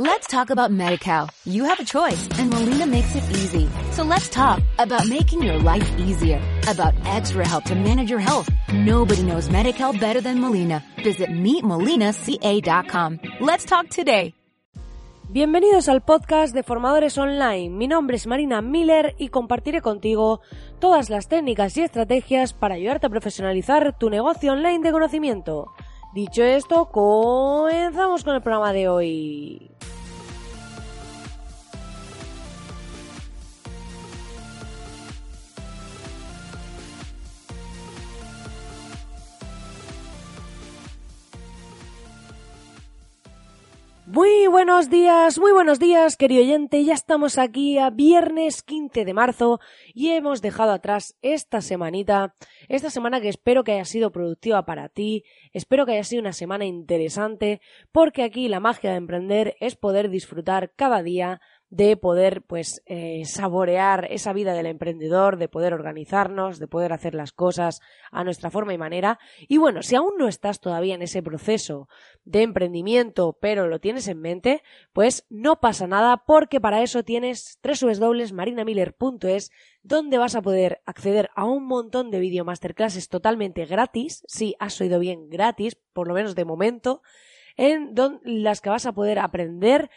Let's talk about MediCal. You have a choice and Molina makes it easy. So let's talk about making your life easier, about extra help to manage your health. Nobody knows MediCal better than Molina. Visit meetmolinaca.com. Let's talk today. Bienvenidos al podcast de Formadores Online. Mi nombre es Marina Miller y compartiré contigo todas las técnicas y estrategias para ayudarte a profesionalizar tu negocio online de conocimiento. Dicho esto, comenzamos con el programa de hoy. Muy buenos días, muy buenos días, querido oyente. Ya estamos aquí a viernes 15 de marzo y hemos dejado atrás esta semanita, esta semana que espero que haya sido productiva para ti, espero que haya sido una semana interesante, porque aquí la magia de emprender es poder disfrutar cada día de poder pues eh, saborear esa vida del emprendedor, de poder organizarnos, de poder hacer las cosas a nuestra forma y manera. Y bueno, si aún no estás todavía en ese proceso de emprendimiento, pero lo tienes en mente, pues no pasa nada porque para eso tienes www.marinamiller.es donde vas a poder acceder a un montón de video masterclasses totalmente gratis, si has oído bien gratis, por lo menos de momento, en las que vas a poder aprender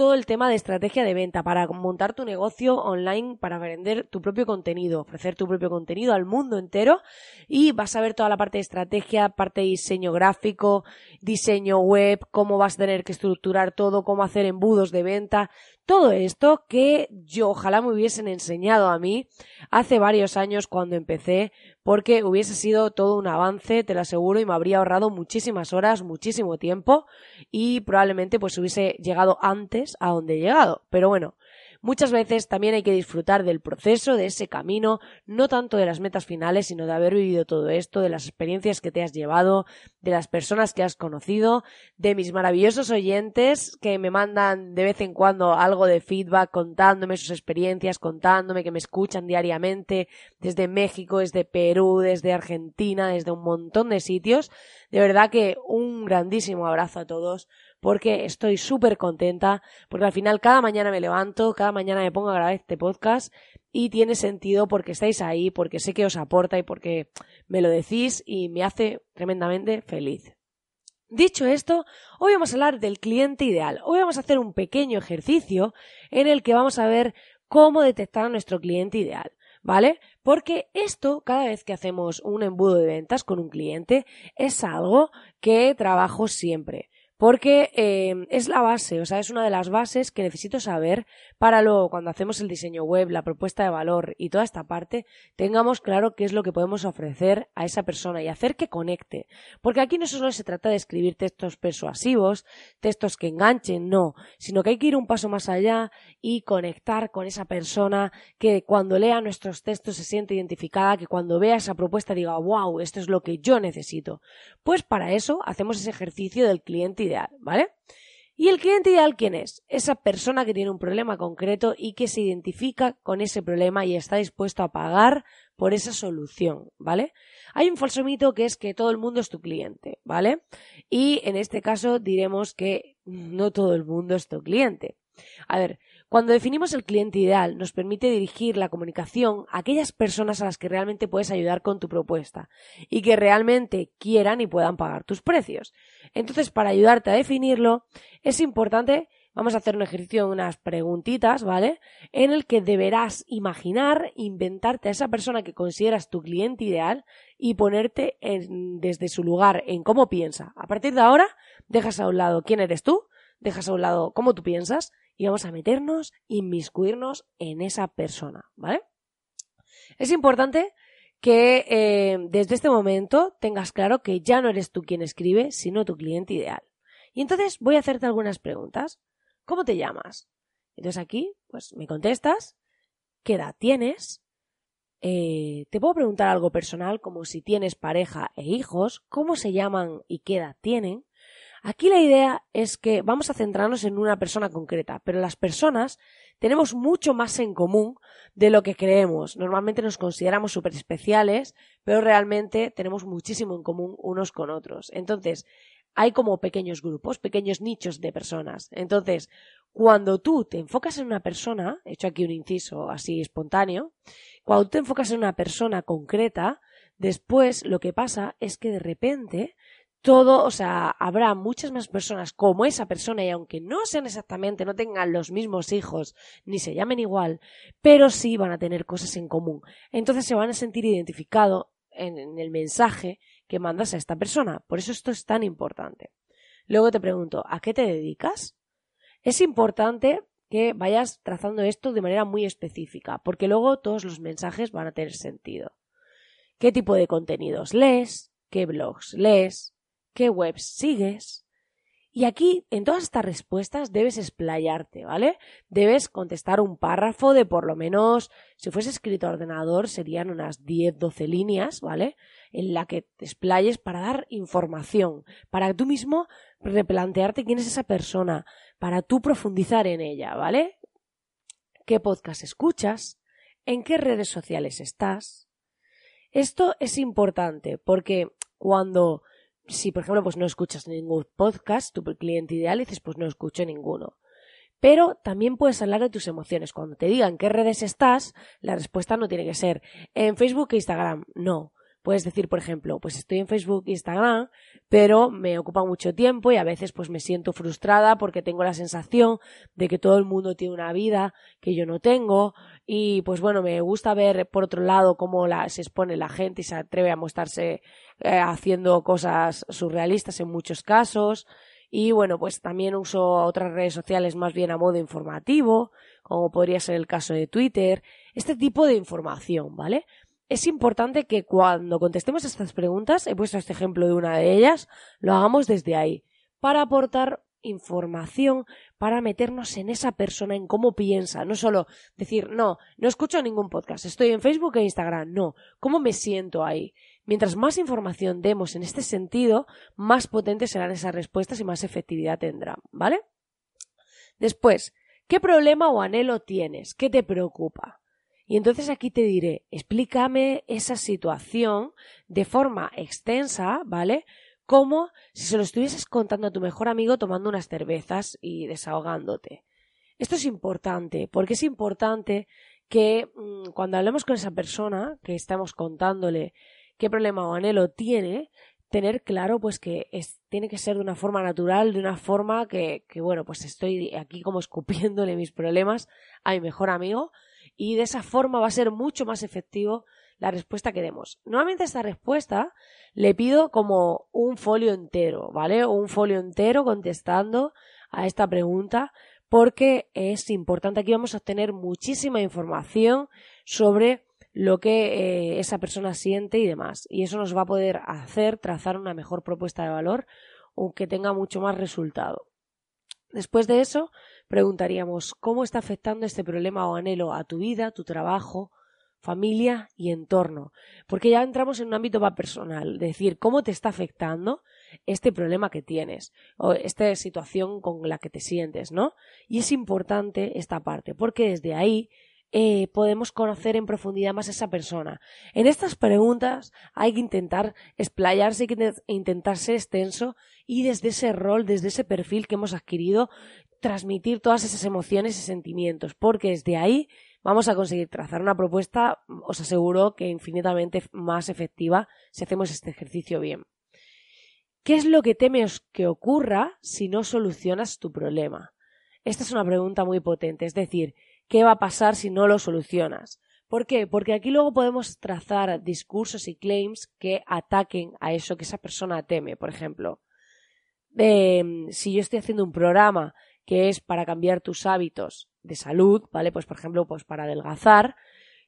todo el tema de estrategia de venta para montar tu negocio online, para vender tu propio contenido, ofrecer tu propio contenido al mundo entero. Y vas a ver toda la parte de estrategia, parte de diseño gráfico, diseño web, cómo vas a tener que estructurar todo, cómo hacer embudos de venta, todo esto que yo ojalá me hubiesen enseñado a mí hace varios años cuando empecé, porque hubiese sido todo un avance, te lo aseguro, y me habría ahorrado muchísimas horas, muchísimo tiempo, y probablemente pues hubiese llegado antes a donde he llegado. Pero bueno, Muchas veces también hay que disfrutar del proceso, de ese camino, no tanto de las metas finales, sino de haber vivido todo esto, de las experiencias que te has llevado, de las personas que has conocido, de mis maravillosos oyentes que me mandan de vez en cuando algo de feedback contándome sus experiencias, contándome que me escuchan diariamente desde México, desde Perú, desde Argentina, desde un montón de sitios. De verdad que un grandísimo abrazo a todos porque estoy súper contenta, porque al final cada mañana me levanto, cada mañana me pongo a grabar este podcast y tiene sentido porque estáis ahí, porque sé que os aporta y porque me lo decís y me hace tremendamente feliz. Dicho esto, hoy vamos a hablar del cliente ideal. Hoy vamos a hacer un pequeño ejercicio en el que vamos a ver cómo detectar a nuestro cliente ideal. ¿Vale? Porque esto, cada vez que hacemos un embudo de ventas con un cliente, es algo que trabajo siempre porque eh, es la base, o sea, es una de las bases que necesito saber para luego, cuando hacemos el diseño web, la propuesta de valor y toda esta parte, tengamos claro qué es lo que podemos ofrecer a esa persona y hacer que conecte. Porque aquí no solo se trata de escribir textos persuasivos, textos que enganchen, no, sino que hay que ir un paso más allá y conectar con esa persona que cuando lea nuestros textos se siente identificada, que cuando vea esa propuesta diga, wow, esto es lo que yo necesito. Pues para eso hacemos ese ejercicio del cliente ¿vale? ¿Y el cliente ideal quién es? Esa persona que tiene un problema concreto y que se identifica con ese problema y está dispuesto a pagar por esa solución, ¿vale? Hay un falso mito que es que todo el mundo es tu cliente, ¿vale? Y en este caso diremos que no todo el mundo es tu cliente. A ver, cuando definimos el cliente ideal, nos permite dirigir la comunicación a aquellas personas a las que realmente puedes ayudar con tu propuesta y que realmente quieran y puedan pagar tus precios. Entonces, para ayudarte a definirlo, es importante, vamos a hacer un ejercicio, unas preguntitas, ¿vale? En el que deberás imaginar, inventarte a esa persona que consideras tu cliente ideal y ponerte desde su lugar en cómo piensa. A partir de ahora, dejas a un lado quién eres tú, dejas a un lado cómo tú piensas y vamos a meternos, inmiscuirnos en esa persona, ¿vale? Es importante que eh, desde este momento tengas claro que ya no eres tú quien escribe, sino tu cliente ideal. Y entonces voy a hacerte algunas preguntas. ¿Cómo te llamas? Entonces aquí, pues me contestas, ¿qué edad tienes? Eh, te puedo preguntar algo personal como si tienes pareja e hijos, cómo se llaman y qué edad tienen. Aquí la idea es que vamos a centrarnos en una persona concreta, pero las personas tenemos mucho más en común de lo que creemos. Normalmente nos consideramos súper especiales, pero realmente tenemos muchísimo en común unos con otros. Entonces, hay como pequeños grupos, pequeños nichos de personas. Entonces, cuando tú te enfocas en una persona, he hecho aquí un inciso así espontáneo, cuando tú te enfocas en una persona concreta, después lo que pasa es que de repente todo, o sea, habrá muchas más personas como esa persona y aunque no sean exactamente, no tengan los mismos hijos, ni se llamen igual, pero sí van a tener cosas en común. Entonces se van a sentir identificados en, en el mensaje que mandas a esta persona. Por eso esto es tan importante. Luego te pregunto, ¿a qué te dedicas? Es importante que vayas trazando esto de manera muy específica, porque luego todos los mensajes van a tener sentido. ¿Qué tipo de contenidos lees? ¿Qué blogs lees? ¿Qué webs sigues? Y aquí, en todas estas respuestas, debes explayarte, ¿vale? Debes contestar un párrafo de por lo menos, si fuese escrito a ordenador, serían unas 10, 12 líneas, ¿vale? En la que te explayes para dar información, para tú mismo replantearte quién es esa persona, para tú profundizar en ella, ¿vale? ¿Qué podcast escuchas? ¿En qué redes sociales estás? Esto es importante porque cuando si por ejemplo pues no escuchas ningún podcast, tu cliente ideal dices pues no escucho ninguno. Pero también puedes hablar de tus emociones. Cuando te digan qué redes estás, la respuesta no tiene que ser en Facebook e Instagram. No. Puedes decir, por ejemplo, pues estoy en Facebook Instagram, pero me ocupa mucho tiempo y a veces pues me siento frustrada porque tengo la sensación de que todo el mundo tiene una vida que yo no tengo y pues bueno, me gusta ver por otro lado cómo se expone la gente y se atreve a mostrarse eh, haciendo cosas surrealistas en muchos casos y bueno, pues también uso otras redes sociales más bien a modo informativo, como podría ser el caso de Twitter, este tipo de información, ¿vale? Es importante que cuando contestemos estas preguntas, he puesto este ejemplo de una de ellas, lo hagamos desde ahí, para aportar información, para meternos en esa persona, en cómo piensa, no solo decir, no, no escucho ningún podcast, estoy en Facebook e Instagram, no, cómo me siento ahí. Mientras más información demos en este sentido, más potentes serán esas respuestas y más efectividad tendrán, ¿vale? Después, ¿qué problema o anhelo tienes? ¿Qué te preocupa? Y entonces aquí te diré, explícame esa situación de forma extensa, ¿vale? Como si se lo estuvieses contando a tu mejor amigo tomando unas cervezas y desahogándote. Esto es importante, porque es importante que mm, cuando hablemos con esa persona que estamos contándole qué problema o anhelo tiene, tener claro pues que es, tiene que ser de una forma natural, de una forma que, que bueno, pues estoy aquí como escupiéndole mis problemas a mi mejor amigo, y de esa forma va a ser mucho más efectivo la respuesta que demos. Nuevamente esta respuesta le pido como un folio entero, ¿vale? Un folio entero contestando a esta pregunta porque es importante. Aquí vamos a obtener muchísima información sobre lo que eh, esa persona siente y demás. Y eso nos va a poder hacer trazar una mejor propuesta de valor o que tenga mucho más resultado. Después de eso, preguntaríamos cómo está afectando este problema o anhelo a tu vida, tu trabajo, familia y entorno. Porque ya entramos en un ámbito más personal, decir cómo te está afectando este problema que tienes o esta situación con la que te sientes, ¿no? Y es importante esta parte, porque desde ahí eh, podemos conocer en profundidad más a esa persona. En estas preguntas hay que intentar explayarse, hay que intentar ser extenso y desde ese rol, desde ese perfil que hemos adquirido, transmitir todas esas emociones y sentimientos, porque desde ahí vamos a conseguir trazar una propuesta, os aseguro que infinitamente más efectiva si hacemos este ejercicio bien. ¿Qué es lo que temes que ocurra si no solucionas tu problema? Esta es una pregunta muy potente, es decir, ¿qué va a pasar si no lo solucionas? ¿Por qué? Porque aquí luego podemos trazar discursos y claims que ataquen a eso que esa persona teme. Por ejemplo, em, si yo estoy haciendo un programa que es para cambiar tus hábitos de salud, ¿vale? Pues por ejemplo, pues para adelgazar.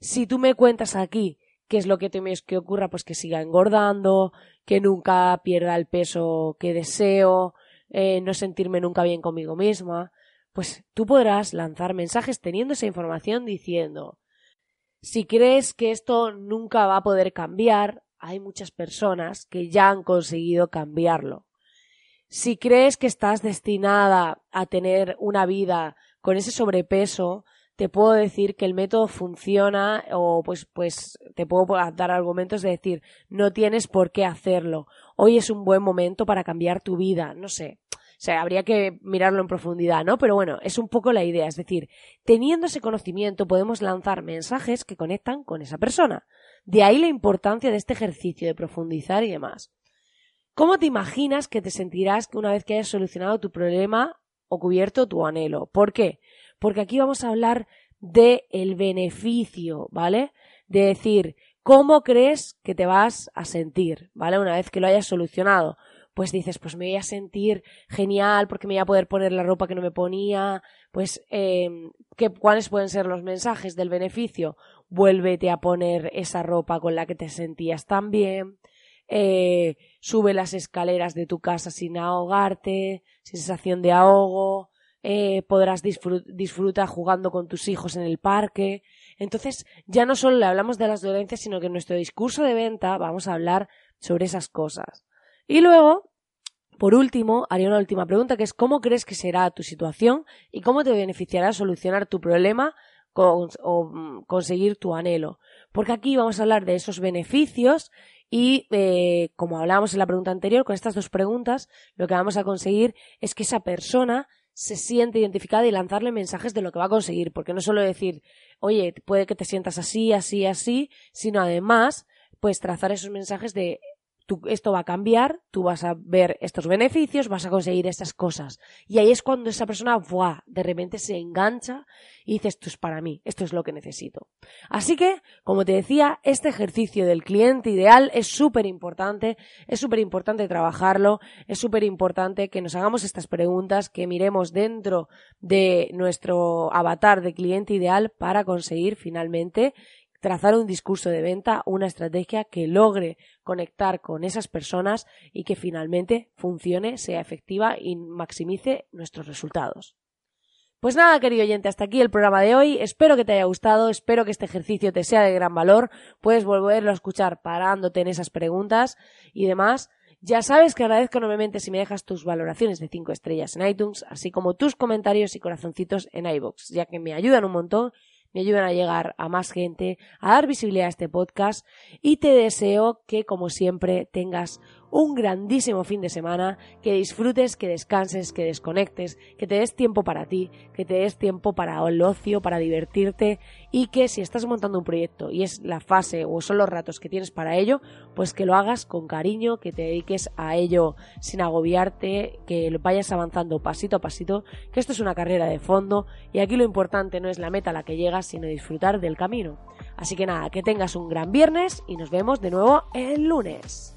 Si tú me cuentas aquí qué es lo que temes que ocurra, pues que siga engordando, que nunca pierda el peso que deseo, eh, no sentirme nunca bien conmigo misma, pues tú podrás lanzar mensajes teniendo esa información diciendo si crees que esto nunca va a poder cambiar, hay muchas personas que ya han conseguido cambiarlo. Si crees que estás destinada a tener una vida con ese sobrepeso, te puedo decir que el método funciona o pues, pues te puedo dar argumentos de decir no tienes por qué hacerlo. Hoy es un buen momento para cambiar tu vida, no sé. Sea, habría que mirarlo en profundidad, ¿no? Pero bueno, es un poco la idea. Es decir, teniendo ese conocimiento podemos lanzar mensajes que conectan con esa persona. De ahí la importancia de este ejercicio de profundizar y demás. ¿Cómo te imaginas que te sentirás una vez que hayas solucionado tu problema o cubierto tu anhelo? ¿Por qué? Porque aquí vamos a hablar de el beneficio, ¿vale? De decir, ¿cómo crees que te vas a sentir, ¿vale? Una vez que lo hayas solucionado. Pues dices, pues me voy a sentir genial porque me voy a poder poner la ropa que no me ponía. Pues, eh, ¿cuáles pueden ser los mensajes del beneficio? Vuélvete a poner esa ropa con la que te sentías tan bien eh, sube las escaleras de tu casa sin ahogarte, sin sensación de ahogo, eh, podrás disfrutar jugando con tus hijos en el parque. Entonces, ya no solo le hablamos de las dolencias, sino que en nuestro discurso de venta vamos a hablar sobre esas cosas. Y luego, por último, haría una última pregunta que es ¿cómo crees que será tu situación y cómo te beneficiará solucionar tu problema o mm, conseguir tu anhelo? Porque aquí vamos a hablar de esos beneficios y eh, como hablábamos en la pregunta anterior, con estas dos preguntas, lo que vamos a conseguir es que esa persona se siente identificada y lanzarle mensajes de lo que va a conseguir, porque no solo decir, oye, puede que te sientas así, así, así, sino además, pues trazar esos mensajes de esto va a cambiar, tú vas a ver estos beneficios, vas a conseguir estas cosas. Y ahí es cuando esa persona, ¡buah!, de repente se engancha y dice, esto es para mí, esto es lo que necesito. Así que, como te decía, este ejercicio del cliente ideal es súper importante, es súper importante trabajarlo, es súper importante que nos hagamos estas preguntas, que miremos dentro de nuestro avatar de cliente ideal para conseguir finalmente trazar un discurso de venta, una estrategia que logre conectar con esas personas y que finalmente funcione, sea efectiva y maximice nuestros resultados. Pues nada, querido oyente, hasta aquí el programa de hoy. Espero que te haya gustado, espero que este ejercicio te sea de gran valor. Puedes volverlo a escuchar parándote en esas preguntas y demás. Ya sabes que agradezco enormemente si me dejas tus valoraciones de 5 estrellas en iTunes, así como tus comentarios y corazoncitos en iBox, ya que me ayudan un montón me ayudan a llegar a más gente, a dar visibilidad a este podcast y te deseo que como siempre tengas un grandísimo fin de semana, que disfrutes, que descanses, que desconectes, que te des tiempo para ti, que te des tiempo para el ocio, para divertirte y que si estás montando un proyecto y es la fase o son los ratos que tienes para ello, pues que lo hagas con cariño, que te dediques a ello sin agobiarte, que lo vayas avanzando pasito a pasito, que esto es una carrera de fondo y aquí lo importante no es la meta a la que llegas, sino disfrutar del camino. Así que nada, que tengas un gran viernes y nos vemos de nuevo el lunes.